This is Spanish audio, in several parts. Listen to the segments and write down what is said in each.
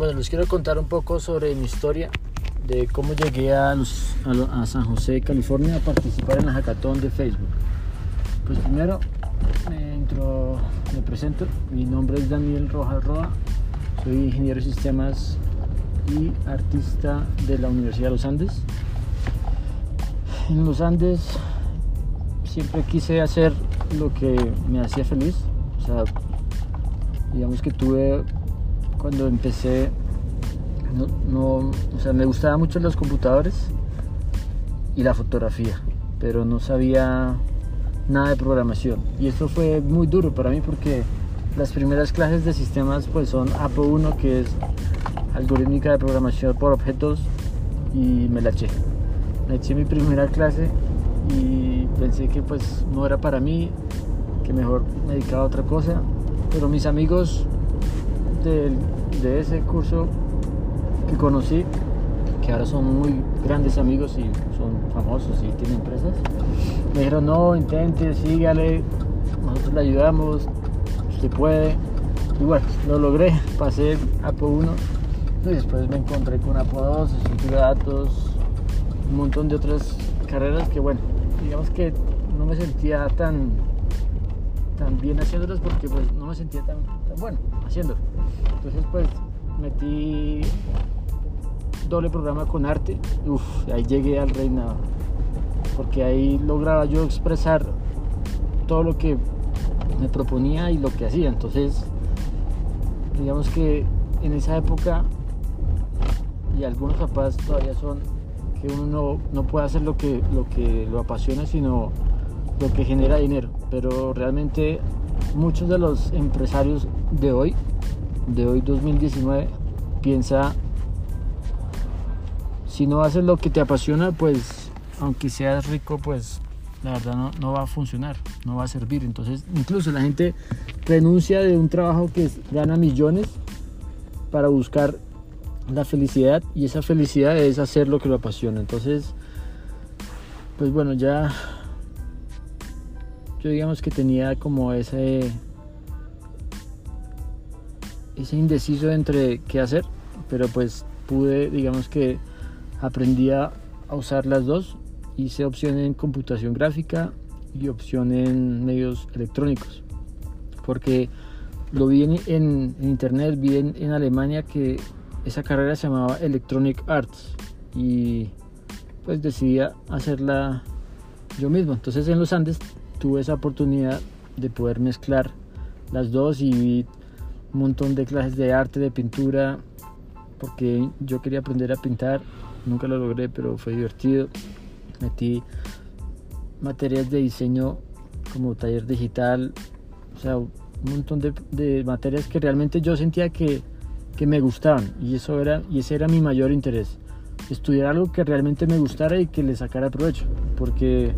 Bueno, les quiero contar un poco sobre mi historia, de cómo llegué a, San José, California, a participar en la hackathon de Facebook. Pues primero me, entro, me presento, mi nombre es Daniel Rojas Roa, soy ingeniero de sistemas y artista de la Universidad de los Andes. En los Andes siempre quise hacer lo que me hacía feliz, o sea, digamos que tuve cuando empecé, no, o sea, me gustaban mucho los computadores y la fotografía, pero no sabía nada de programación. Y esto fue muy duro para mí porque las primeras clases de sistemas pues son APO1, que es algorítmica de programación por objetos, y me la eché. Me eché mi primera clase y pensé que pues no era para mí, que mejor me dedicaba a otra cosa. Pero mis amigos de, ese curso que conocí, que ahora son muy grandes amigos y son famosos y tienen empresas, me dijeron, no, intente, sígale, nosotros le ayudamos, usted puede. Y bueno, lo logré, pasé APO 1 y después me encontré con APO 2, estructura de datos, un montón de otras carreras que bueno, digamos que no me sentía tan tan bien haciéndolas porque pues no me sentía tan, bueno haciéndolo. Entonces pues metí doble programa con arte, uff, ahí llegué al reinado, porque ahí lograba yo expresar todo lo que me proponía y lo que hacía. Entonces, digamos que en esa época, y algunos papás todavía son, que uno no, puede hacer lo que, lo que lo apasiona, sino lo que genera dinero. Pero realmente muchos de los empresarios de hoy, de hoy 2019, piensa, si no haces lo que te apasiona, pues aunque seas rico, pues la verdad no, no, va a funcionar, no va a servir. Entonces, incluso la gente renuncia de un trabajo que gana millones para buscar la felicidad y esa felicidad es hacer lo que lo apasiona. Entonces, pues bueno, ya yo digamos que tenía como ese ese indeciso entre qué hacer, pero pues pude, digamos que aprendí a, usar las dos. Hice opción en computación gráfica y opción en medios electrónicos, porque lo vi en, internet, vi en, en, Alemania que esa carrera se llamaba Electronic Arts y pues decidí hacerla yo mismo. Entonces en los Andes tuve esa oportunidad de poder mezclar las dos y vi un montón de clases de arte, de pintura, porque yo quería aprender a pintar, nunca lo logré, pero fue divertido. Metí materias de diseño como taller digital, o sea, un montón de, materias que realmente yo sentía que, que, me gustaban y eso era y ese era mi mayor interés estudiar algo que realmente me gustara y que le sacara provecho porque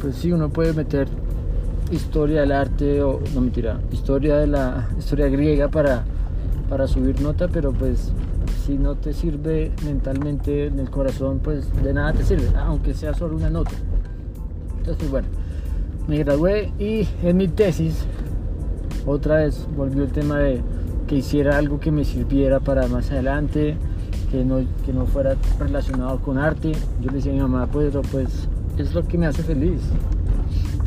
pues sí, uno puede meter historia del arte o no mentira, historia de la historia griega para, para subir nota, pero pues si no te sirve mentalmente en el corazón, pues de nada te sirve, aunque sea solo una nota. Entonces, bueno, me gradué y en mi tesis otra vez volvió el tema de que hiciera algo que me sirviera para más adelante, que no, que no fuera relacionado con arte. Yo le decía a mi mamá, pues, pues es lo que me hace feliz.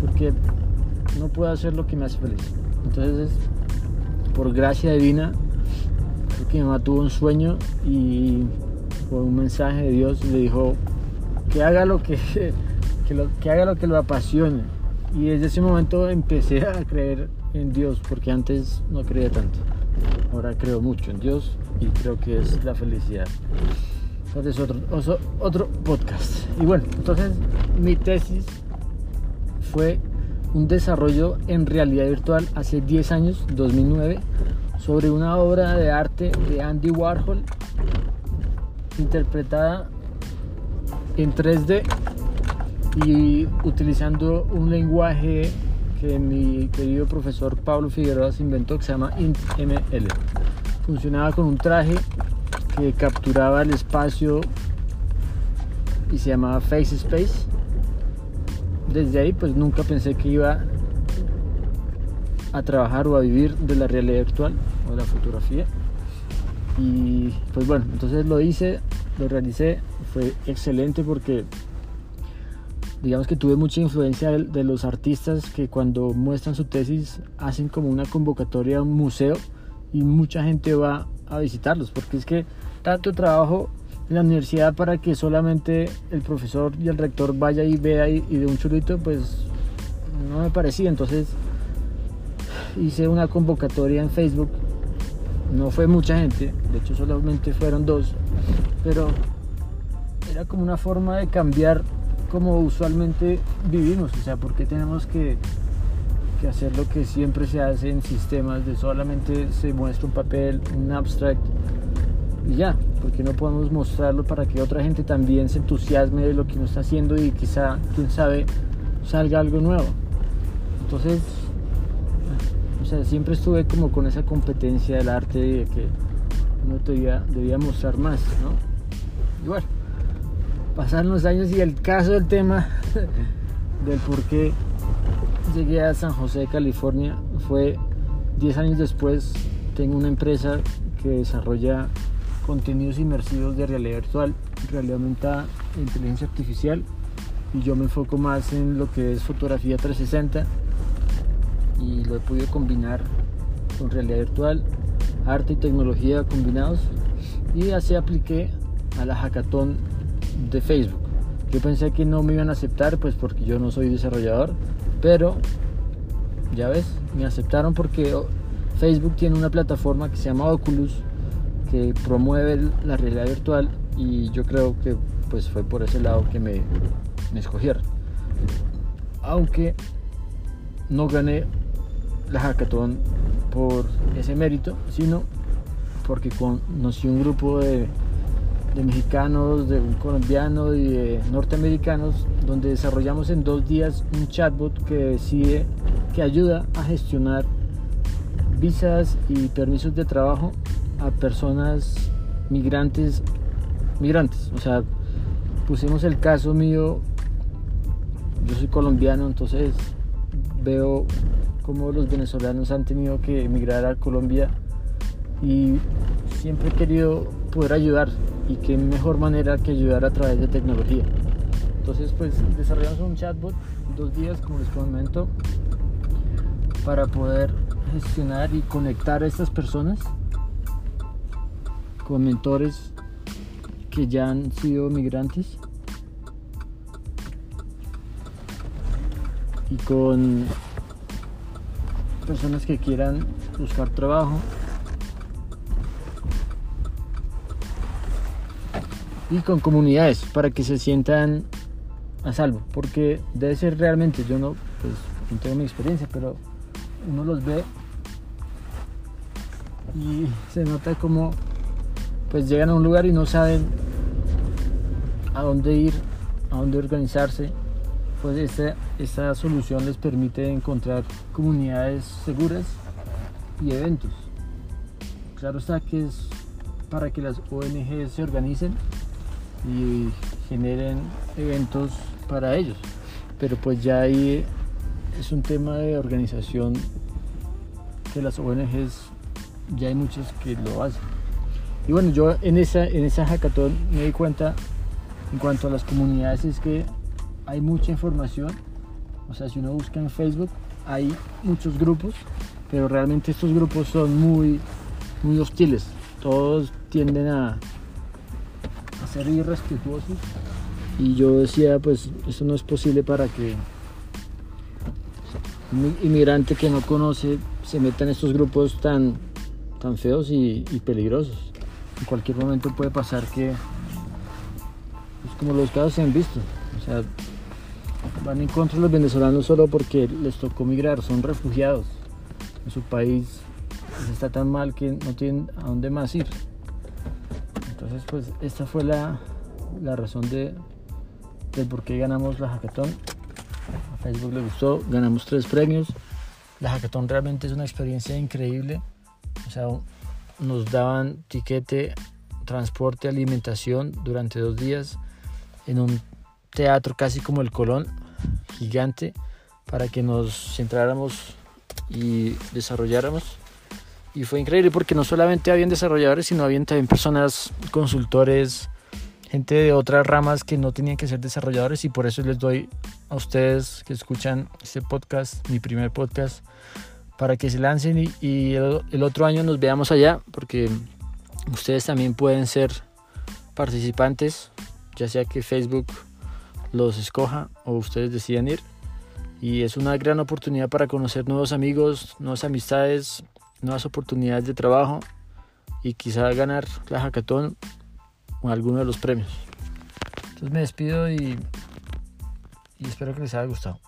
Porque no puedo hacer lo que me hace feliz. Entonces, por gracia divina, creo que mi mamá tuvo un sueño y por un mensaje de Dios le dijo que haga lo que, que, lo, haga lo que lo apasione. Y desde ese momento empecé a creer en Dios, porque antes no creía tanto. Ahora creo mucho en Dios y creo que es la felicidad es otro, otro podcast. Y bueno, entonces mi tesis fue un desarrollo en realidad virtual hace 10 años, 2009, sobre una obra de arte de Andy Warhol interpretada en 3D y utilizando un lenguaje que mi querido profesor Pablo Figueroa se inventó que se llama IntML. Funcionaba con un traje que capturaba el espacio y se llamaba Face Space. Desde ahí pues nunca pensé que iba a trabajar o a vivir de la realidad virtual o de la fotografía. Y pues bueno, entonces lo hice, lo realicé, fue excelente porque digamos que tuve mucha influencia de, los artistas que cuando muestran su tesis hacen como una convocatoria a un museo y mucha gente va a visitarlos, porque es que tanto trabajo en la universidad para que solamente el profesor y el rector vaya y vea y, de un chulito, pues no me parecía. Entonces hice una convocatoria en Facebook. No fue mucha gente, de hecho solamente fueron dos, pero era como una forma de cambiar como usualmente vivimos, o sea, porque tenemos que, que hacer lo que siempre se hace en sistemas de solamente se muestra un papel, un abstract y ya, porque no podemos mostrarlo para que otra gente también se entusiasme de lo que uno está haciendo y quizá, quién sabe, salga algo nuevo. Entonces, o sea, siempre estuve como con esa competencia del arte de que uno debía, debía mostrar más, ¿no? Y bueno, pasaron los años y el caso del tema del por qué llegué a San José California fue 10 años después. Tengo una empresa que desarrolla contenidos inmersivos de realidad virtual, realidad aumentada e inteligencia artificial y yo me enfoco más en lo que es fotografía 360 y lo he podido combinar con realidad virtual, arte y tecnología combinados y así apliqué a la hackathon de Facebook. Yo pensé que no me iban a aceptar pues porque yo no soy desarrollador, pero ya ves, me aceptaron porque Facebook tiene una plataforma que se llama Oculus que promueve la realidad virtual y yo creo que pues fue por ese lado que me, escogieron. Aunque no gané la hackathon por ese mérito, sino porque conocí un grupo de, de mexicanos, de un colombiano y de norteamericanos, donde desarrollamos en dos días un chatbot que decide, que ayuda a gestionar visas y permisos de trabajo a personas migrantes, migrantes. O sea, pusimos el caso mío, yo soy colombiano, entonces veo cómo los venezolanos han tenido que emigrar a Colombia y siempre he querido poder ayudar y qué mejor manera que ayudar a través de tecnología. Entonces pues desarrollamos un chatbot dos días como les comento para poder gestionar y conectar a estas personas con mentores que ya han sido migrantes. Y con personas que quieran buscar trabajo. Y con comunidades para que se sientan a salvo. Porque debe ser realmente yo no pues no tengo mi experiencia pero uno los ve y se nota como pues llegan a un lugar y no saben a dónde ir, a dónde organizarse, pues esta solución les permite encontrar comunidades seguras y eventos. Claro está que es para que las ONG se organicen y generen eventos para ellos, pero pues ya ahí es un tema de organización que las ONGs ya hay muchos que lo hacen. Y bueno, yo en esa, en esa hackathon me di cuenta en cuanto a las comunidades es que hay mucha información. O sea, si uno busca en Facebook hay muchos grupos, pero realmente estos grupos son muy, muy hostiles. Todos tienden a, a ser irrespetuosos. Y yo decía, pues eso no es posible para que un inmigrante que no conoce se meta en estos grupos tan, tan feos y peligrosos en cualquier momento puede pasar que, pues como los casos se han visto, o sea, van en contra de los venezolanos solo porque les tocó migrar, son refugiados en su país, pues está tan mal que no tienen a dónde más ir. Entonces, pues esta fue la, la razón de, del por qué ganamos la hackathon. A Facebook le gustó, ganamos tres premios. La hackathon realmente es una experiencia increíble. O sea, nos daban tiquete, transporte, alimentación durante dos días en un teatro casi como el Colón, gigante, para que nos centráramos y desarrolláramos. y fue increíble porque no solamente habían desarrolladores, sino habían también personas, consultores, gente de otras ramas que no tenían que ser desarrolladores y por eso les doy a ustedes que escuchan este podcast, mi primer podcast, para que se lancen y, el, otro año nos veamos allá porque ustedes también pueden ser participantes, ya sea que Facebook los escoja o ustedes decidan ir. Y es una gran oportunidad para conocer nuevos amigos, nuevas amistades, nuevas oportunidades de trabajo y quizá ganar la hackathon o alguno de los premios. Entonces me despido y, y espero que les haya gustado.